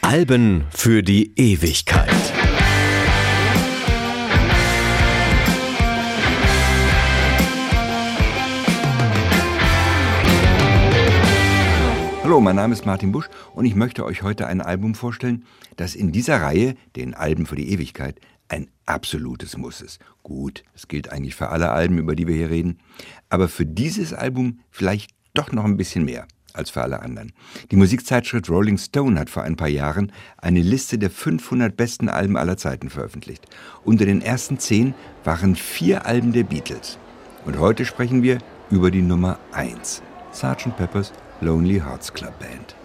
Alben für die Ewigkeit. Hallo, mein Name ist Martin Busch und ich möchte euch heute ein Album vorstellen, das in dieser Reihe, den Alben für die Ewigkeit, ein absolutes Muss ist. Gut, das gilt eigentlich für alle Alben, über die wir hier reden, aber für dieses Album vielleicht doch noch ein bisschen mehr als für alle anderen. Die Musikzeitschrift Rolling Stone hat vor ein paar Jahren eine Liste der 500 besten Alben aller Zeiten veröffentlicht. Unter den ersten zehn waren vier Alben der Beatles. Und heute sprechen wir über die Nummer 1, Sgt. Pepper's Lonely Hearts Club Band.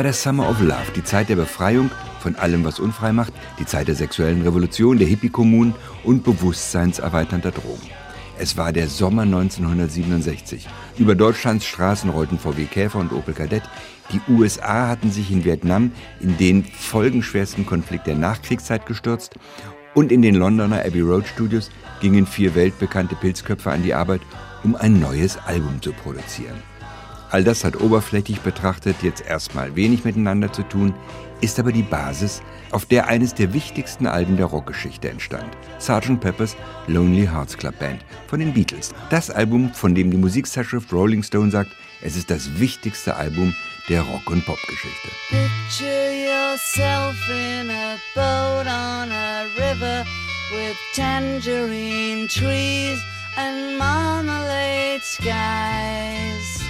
War der Summer of Love, die Zeit der Befreiung von allem, was unfrei macht, die Zeit der sexuellen Revolution, der Hippie-Kommunen und bewusstseinserweiternder Drogen. Es war der Sommer 1967. Über Deutschlands Straßen rollten VW Käfer und Opel Kadett. Die USA hatten sich in Vietnam in den folgenschwersten Konflikt der Nachkriegszeit gestürzt. Und in den Londoner Abbey Road Studios gingen vier weltbekannte Pilzköpfe an die Arbeit, um ein neues Album zu produzieren. All das hat oberflächlich betrachtet jetzt erstmal wenig miteinander zu tun, ist aber die Basis, auf der eines der wichtigsten Alben der Rockgeschichte entstand. Sgt. Pepper's Lonely Hearts Club Band von den Beatles. Das Album, von dem die Musikzeitschrift Rolling Stone sagt, es ist das wichtigste Album der Rock- und Popgeschichte. Picture yourself in a boat on a river with tangerine trees and marmalade skies.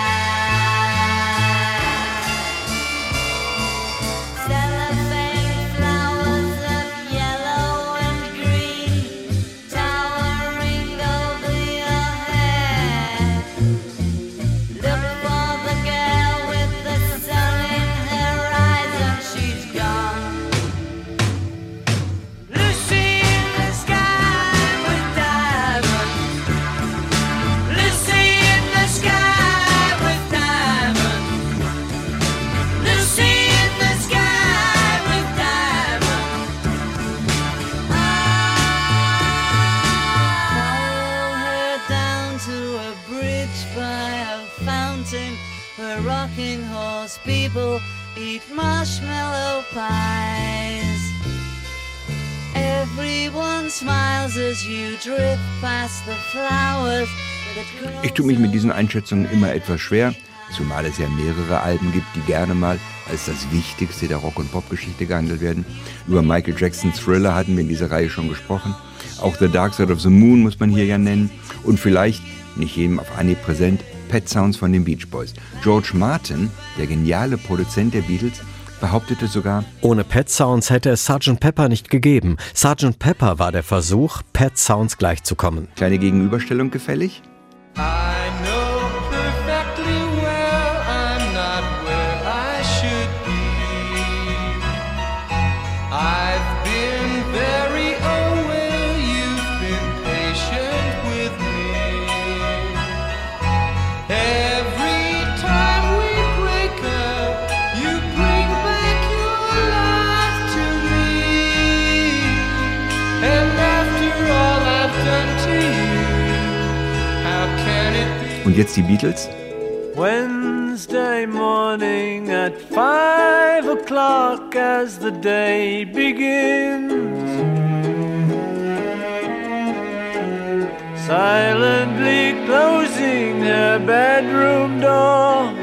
People eat marshmallow pies. Everyone smiles as you drift past the flowers. Ich tue mich mit diesen Einschätzungen immer etwas schwer, zumal es ja mehrere Alben gibt, die gerne mal als das Wichtigste der Rock- und Popgeschichte gehandelt werden. Über Michael Jacksons Thriller hatten wir in dieser Reihe schon gesprochen. Auch The Dark Side of the Moon muss man hier ja nennen. Und vielleicht, nicht jedem auf Anhieb präsent, Pet Sounds von den Beach Boys. George Martin, der geniale Produzent der Beatles, behauptete sogar, ohne Pet Sounds hätte es Sgt. Pepper nicht gegeben. Sgt. Pepper war der Versuch, Pet Sounds gleichzukommen. Kleine Gegenüberstellung gefällig? I Und jetzt die Beatles. Wednesday morning at five o'clock as the day begins. Silently closing her bedroom door,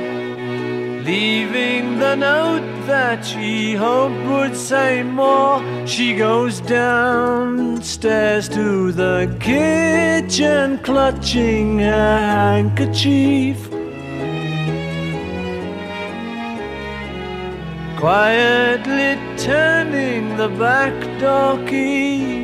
leaving the note that she hoped would say more. She goes downstairs to the kitchen, clutching her handkerchief. Quietly turning the back door key.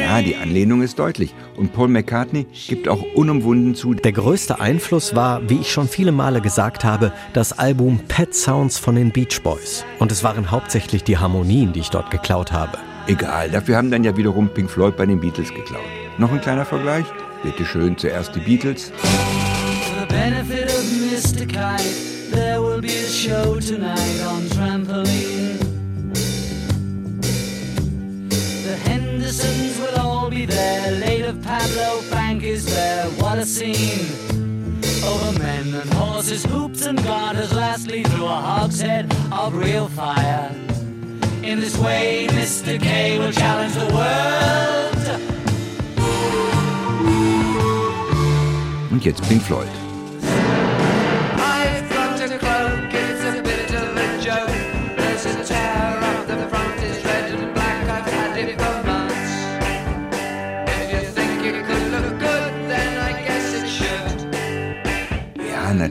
Ja, die Anlehnung ist deutlich. Und Paul McCartney gibt auch unumwunden zu. Der größte Einfluss war, wie ich schon viele Male gesagt habe, das Album Pet Sounds von den Beach Boys. Und es waren hauptsächlich die Harmonien, die ich dort geklaut habe. Egal, dafür haben dann ja wiederum Pink Floyd bei den Beatles geklaut. Noch ein kleiner Vergleich? Bitte schön zuerst die Beatles. For the benefit of Mr. Kite, there will be a show tonight on There. What a scene! Over men and horses, hoops and garters, lastly through a hogshead of real fire. In this way, Mr. K will challenge the world. Und jetzt Pink Floyd.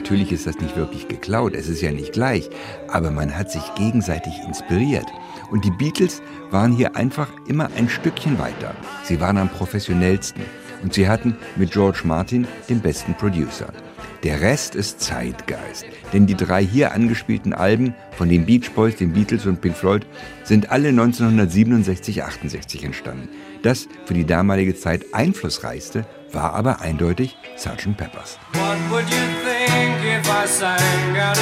Natürlich ist das nicht wirklich geklaut, es ist ja nicht gleich, aber man hat sich gegenseitig inspiriert. Und die Beatles waren hier einfach immer ein Stückchen weiter. Sie waren am professionellsten und sie hatten mit George Martin den besten Producer. Der Rest ist Zeitgeist, denn die drei hier angespielten Alben von den Beach Boys, den Beatles und Pink Floyd sind alle 1967-68 entstanden. Das für die damalige Zeit einflussreichste war aber eindeutig Sgt. Peppers. What would you think if I sang out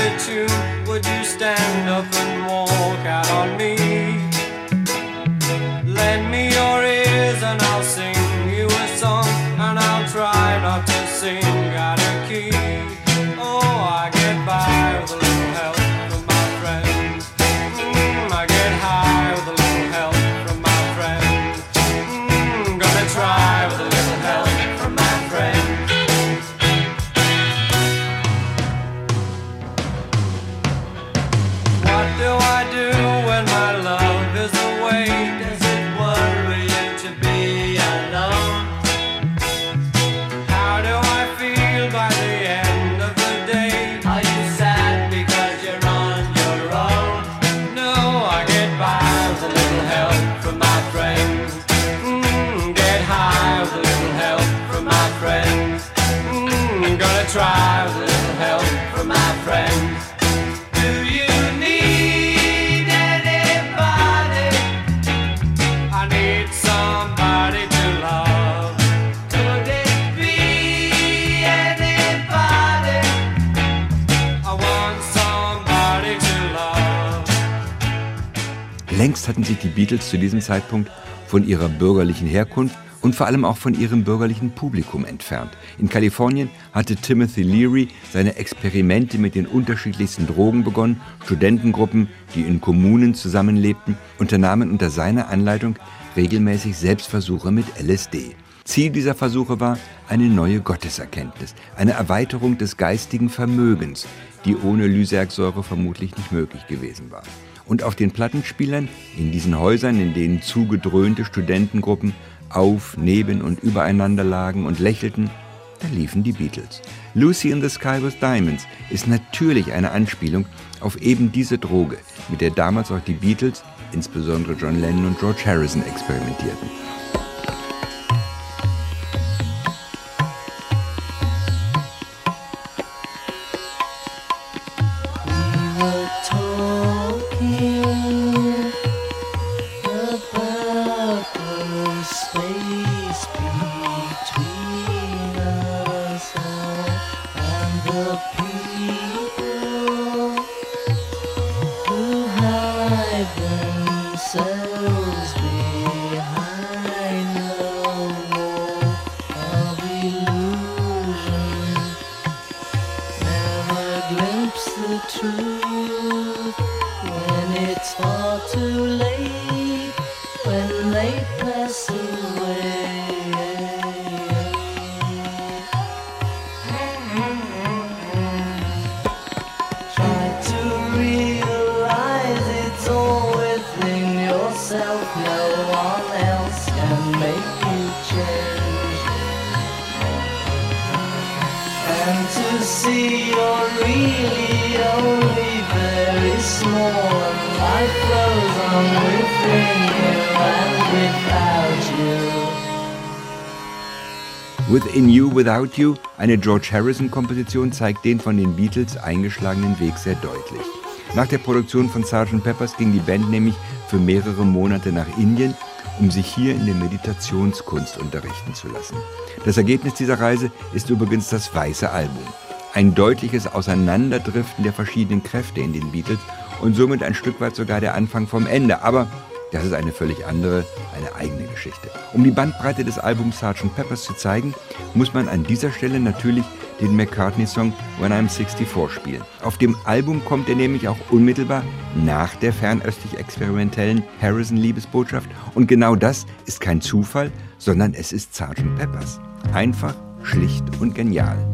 Längst hatten sich die Beatles zu diesem Zeitpunkt von ihrer bürgerlichen Herkunft und vor allem auch von ihrem bürgerlichen Publikum entfernt. In Kalifornien hatte Timothy Leary seine Experimente mit den unterschiedlichsten Drogen begonnen. Studentengruppen, die in Kommunen zusammenlebten, unternahmen unter seiner Anleitung regelmäßig Selbstversuche mit LSD. Ziel dieser Versuche war eine neue Gotteserkenntnis, eine Erweiterung des geistigen Vermögens, die ohne Lysergsäure vermutlich nicht möglich gewesen war. Und auf den Plattenspielern, in diesen Häusern, in denen zugedröhnte Studentengruppen auf, neben und übereinander lagen und lächelten, da liefen die Beatles. Lucy in the Sky with Diamonds ist natürlich eine Anspielung auf eben diese Droge, mit der damals auch die Beatles, insbesondere John Lennon und George Harrison, experimentierten. Within you Without You, eine George Harrison-Komposition, zeigt den von den Beatles eingeschlagenen Weg sehr deutlich. Nach der Produktion von Sgt. Peppers ging die Band nämlich für mehrere Monate nach Indien, um sich hier in der Meditationskunst unterrichten zu lassen. Das Ergebnis dieser Reise ist übrigens das Weiße Album. Ein deutliches Auseinanderdriften der verschiedenen Kräfte in den Beatles und somit ein Stück weit sogar der Anfang vom Ende. Aber das ist eine völlig andere, eine eigene Geschichte. Um die Bandbreite des Albums Sgt. Peppers zu zeigen, muss man an dieser Stelle natürlich den McCartney-Song When I'm 64 spielen. Auf dem Album kommt er nämlich auch unmittelbar nach der fernöstlich experimentellen Harrison-Liebesbotschaft. Und genau das ist kein Zufall, sondern es ist Sgt. Peppers. Einfach, schlicht und genial.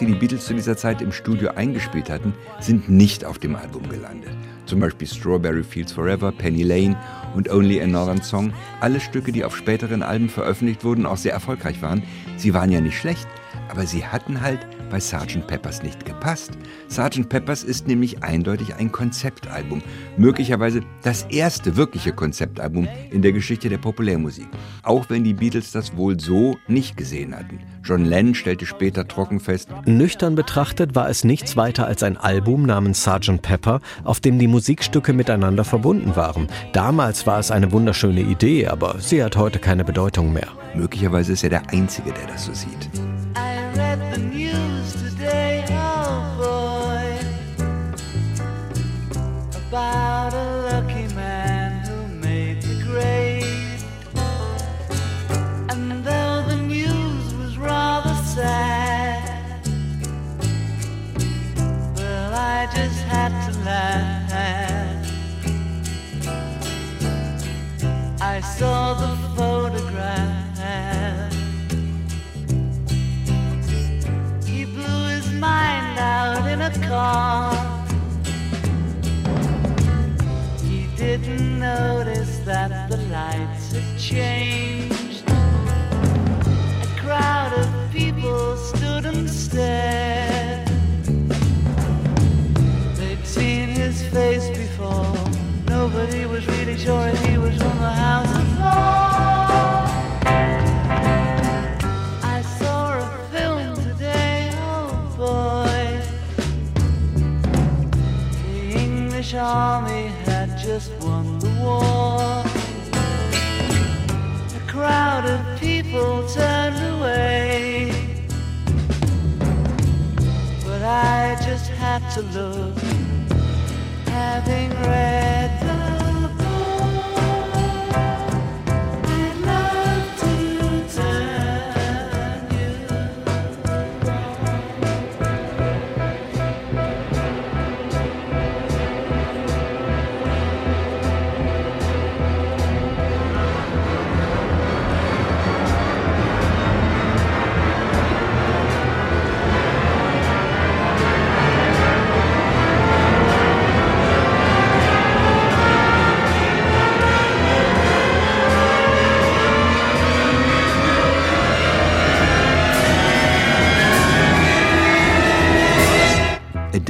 die die Beatles zu dieser Zeit im Studio eingespielt hatten, sind nicht auf dem Album gelandet. Zum Beispiel Strawberry Fields Forever, Penny Lane und Only a Northern Song. Alle Stücke, die auf späteren Alben veröffentlicht wurden, auch sehr erfolgreich waren. Sie waren ja nicht schlecht, aber sie hatten halt bei Sgt. Peppers nicht gepasst. Sgt. Peppers ist nämlich eindeutig ein Konzeptalbum. Möglicherweise das erste wirkliche Konzeptalbum in der Geschichte der Populärmusik. Auch wenn die Beatles das wohl so nicht gesehen hatten. John Lennon stellte später trocken fest, Nüchtern betrachtet war es nichts weiter als ein Album namens Sgt. Pepper, auf dem die Musikstücke miteinander verbunden waren. Damals war es eine wunderschöne Idee, aber sie hat heute keine Bedeutung mehr. möglicherweise ist er der Einzige, der das so sieht. The news today, oh boy, about a lucky man who made the grade. And though the news was rather sad, well, I just had to laugh. I saw the photograph. He didn't notice that the lights had changed. A crowd of people stood and stared. They'd seen his face before. Nobody was really sure love.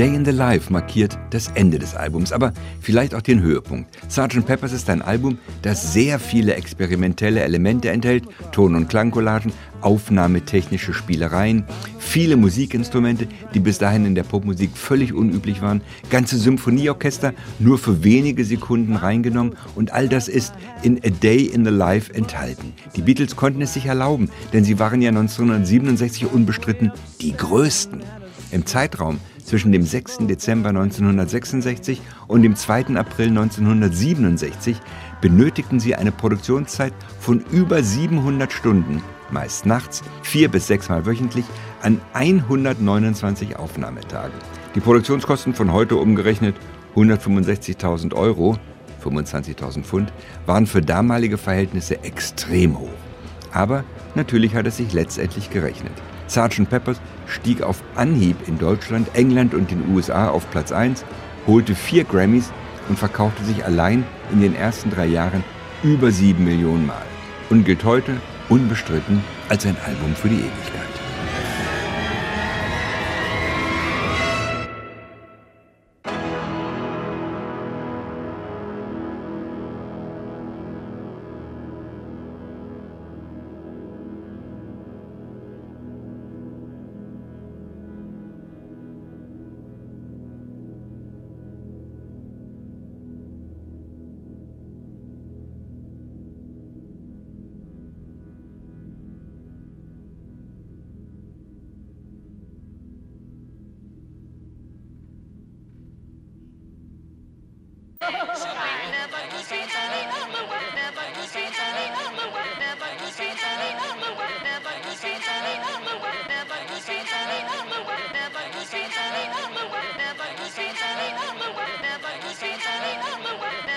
Day in the Life markiert das Ende des Albums, aber vielleicht auch den Höhepunkt. Sgt. Peppers ist ein Album, das sehr viele experimentelle Elemente enthält, Ton- und Klangcollagen, aufnahmetechnische Spielereien, viele Musikinstrumente, die bis dahin in der Popmusik völlig unüblich waren, ganze Symphonieorchester nur für wenige Sekunden reingenommen und all das ist in A Day in the Life enthalten. Die Beatles konnten es sich erlauben, denn sie waren ja 1967 unbestritten die größten. Im Zeitraum zwischen dem 6. Dezember 1966 und dem 2. April 1967 benötigten sie eine Produktionszeit von über 700 Stunden, meist nachts, vier bis sechsmal wöchentlich, an 129 Aufnahmetagen. Die Produktionskosten von heute umgerechnet 165.000 Euro, 25.000 Pfund, waren für damalige Verhältnisse extrem hoch. Aber natürlich hat es sich letztendlich gerechnet. Sgt. Peppers stieg auf Anhieb in Deutschland, England und den USA auf Platz 1, holte vier Grammys und verkaufte sich allein in den ersten drei Jahren über sieben Millionen Mal und gilt heute unbestritten als ein Album für die Ewigkeit. Never goes green, sunny, up the work,